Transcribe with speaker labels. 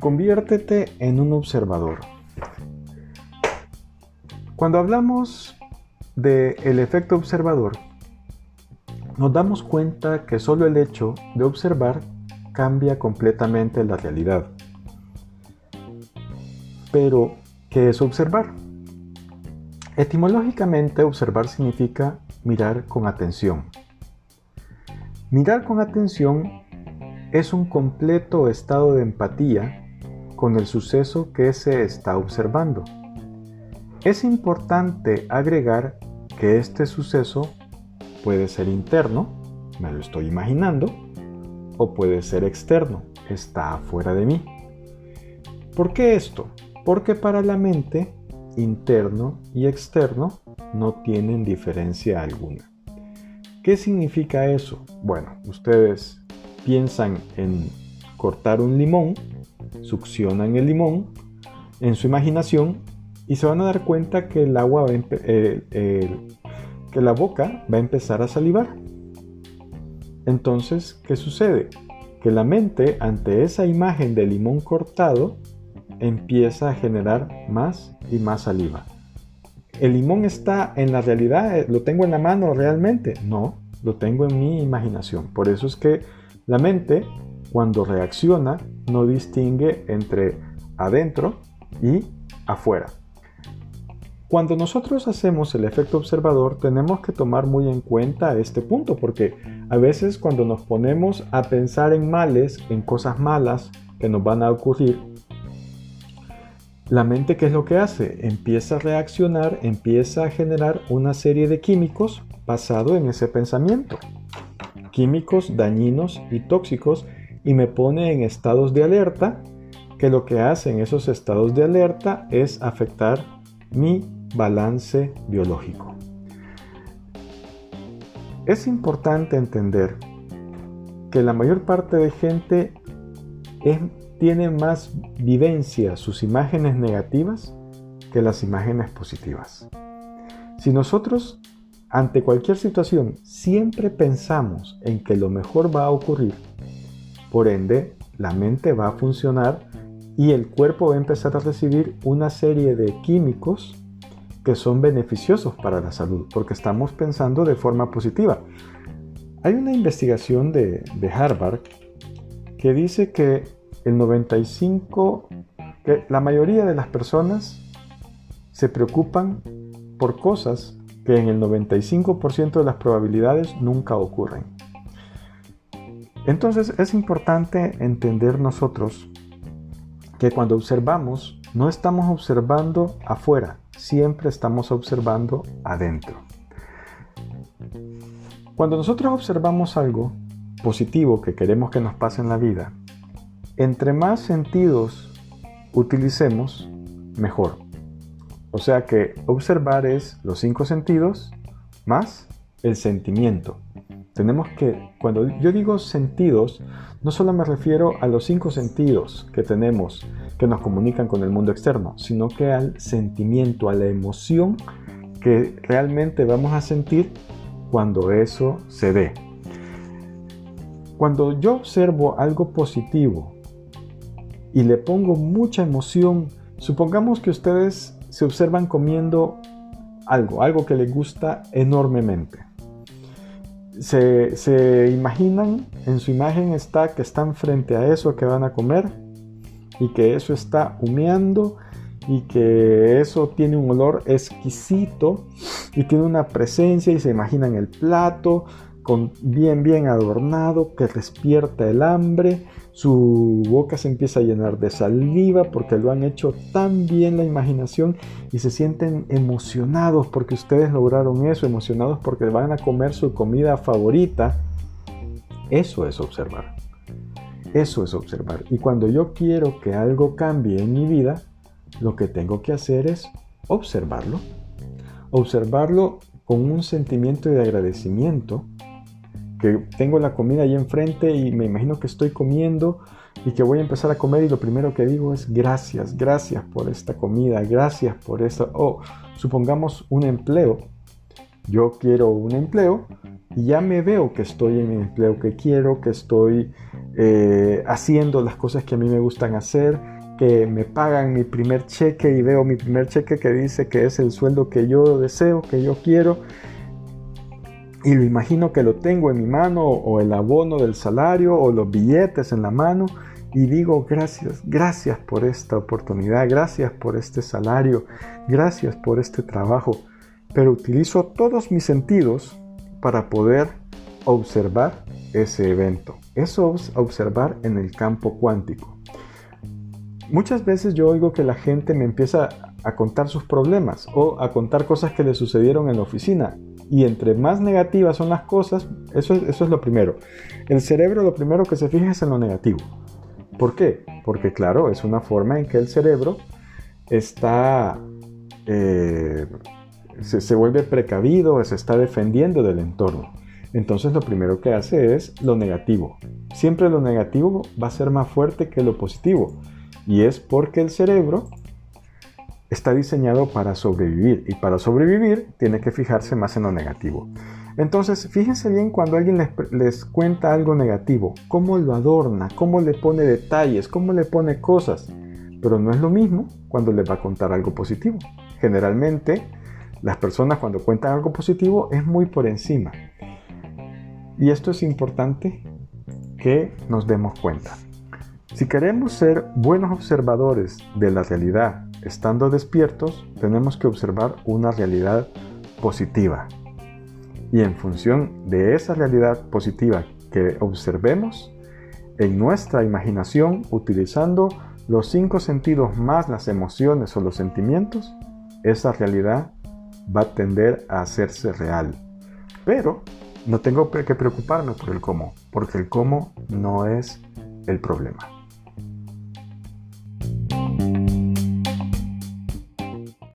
Speaker 1: Conviértete en un observador. Cuando hablamos del el efecto observador, nos damos cuenta que solo el hecho de observar cambia completamente la realidad. Pero, ¿qué es observar? Etimológicamente, observar significa mirar con atención. Mirar con atención es un completo estado de empatía con el suceso que se está observando. Es importante agregar que este suceso puede ser interno, me lo estoy imaginando, o puede ser externo, está afuera de mí. ¿Por qué esto? Porque para la mente, interno y externo no tienen diferencia alguna. ¿Qué significa eso? Bueno, ustedes piensan en cortar un limón succionan el limón en su imaginación y se van a dar cuenta que el agua eh, que la boca va a empezar a salivar. Entonces, ¿qué sucede? Que la mente ante esa imagen de limón cortado empieza a generar más y más saliva. ¿El limón está en la realidad? ¿Lo tengo en la mano realmente? No, lo tengo en mi imaginación. Por eso es que la mente, cuando reacciona, no distingue entre adentro y afuera. Cuando nosotros hacemos el efecto observador tenemos que tomar muy en cuenta este punto porque a veces cuando nos ponemos a pensar en males, en cosas malas que nos van a ocurrir, la mente qué es lo que hace? Empieza a reaccionar, empieza a generar una serie de químicos basado en ese pensamiento. Químicos dañinos y tóxicos y me pone en estados de alerta, que lo que hacen esos estados de alerta es afectar mi balance biológico. Es importante entender que la mayor parte de gente tiene más vivencia sus imágenes negativas que las imágenes positivas. Si nosotros ante cualquier situación siempre pensamos en que lo mejor va a ocurrir, por ende, la mente va a funcionar y el cuerpo va a empezar a recibir una serie de químicos que son beneficiosos para la salud, porque estamos pensando de forma positiva. Hay una investigación de, Harvard que dice que el 95, que la mayoría de las personas se preocupan por cosas que en el 95% de las probabilidades nunca ocurren. Entonces es importante entender nosotros que cuando observamos, no estamos observando afuera, siempre estamos observando adentro. Cuando nosotros observamos algo positivo que queremos que nos pase en la vida, entre más sentidos utilicemos, mejor. O sea que observar es los cinco sentidos más el sentimiento. Tenemos que, cuando yo digo sentidos, no solo me refiero a los cinco sentidos que tenemos que nos comunican con el mundo externo, sino que al sentimiento, a la emoción que realmente vamos a sentir cuando eso se dé. Cuando yo observo algo positivo y le pongo mucha emoción, supongamos que ustedes se observan comiendo algo, algo que les gusta enormemente se, imaginan, en su imagen está que están frente a eso que van a comer y que eso está humeando y que eso tiene un olor exquisito y tiene una presencia y se imaginan el plato con bien bien adornado que despierta el hambre su boca se empieza a llenar de saliva porque lo han hecho tan bien la imaginación y se sienten emocionados porque ustedes lograron eso, emocionados porque van a comer su comida favorita. Eso es observar. Eso es observar. Y cuando yo quiero que algo cambie en mi vida, lo que tengo que hacer es observarlo. Observarlo con un sentimiento de agradecimiento que tengo la comida ahí enfrente y me imagino que estoy comiendo y que voy a empezar a comer y lo primero que digo es gracias, gracias por esta comida, gracias por esto. O supongamos un empleo. Yo quiero un empleo y ya me veo que estoy en el empleo que quiero, que estoy eh, haciendo las cosas que a mí me gustan hacer, que me pagan mi primer cheque y veo mi primer cheque que dice que es el sueldo que yo deseo, que yo quiero, y lo imagino que lo tengo en mi mano o el abono del salario o los billetes en la mano y digo gracias, gracias por esta oportunidad, gracias por este salario, gracias por este trabajo, pero utilizo todos mis sentidos para poder observar ese evento. Eso es observar en el campo cuántico. Muchas veces yo oigo que la gente me empieza a contar sus problemas o a contar cosas que le sucedieron en la oficina. Y entre más negativas son las cosas, eso es, eso es lo primero. El cerebro lo primero que se fija es en lo negativo. ¿Por qué? Porque claro, es una forma en que el cerebro está... Eh, se, vuelve precavido, se está defendiendo del entorno. Entonces lo primero que hace es lo negativo. Siempre lo negativo va a ser más fuerte que lo positivo. Y es porque el cerebro está diseñado para sobrevivir. Y para sobrevivir tiene que fijarse más en lo negativo. Entonces, fíjense bien cuando alguien les, les, cuenta algo negativo, cómo lo adorna, cómo le pone detalles, cómo le pone cosas. Pero no es lo mismo cuando les va a contar algo positivo. Generalmente las personas cuando cuentan algo positivo es muy por encima. Y esto es importante que nos demos cuenta. Si queremos ser buenos observadores de la realidad estando despiertos, tenemos que observar una realidad positiva. Y en función de esa realidad positiva que observemos, en nuestra imaginación, utilizando los cinco sentidos más las emociones o los sentimientos, esa realidad va a tender a hacerse real. Pero no tengo que preocuparme por el cómo, porque el cómo no es el problema.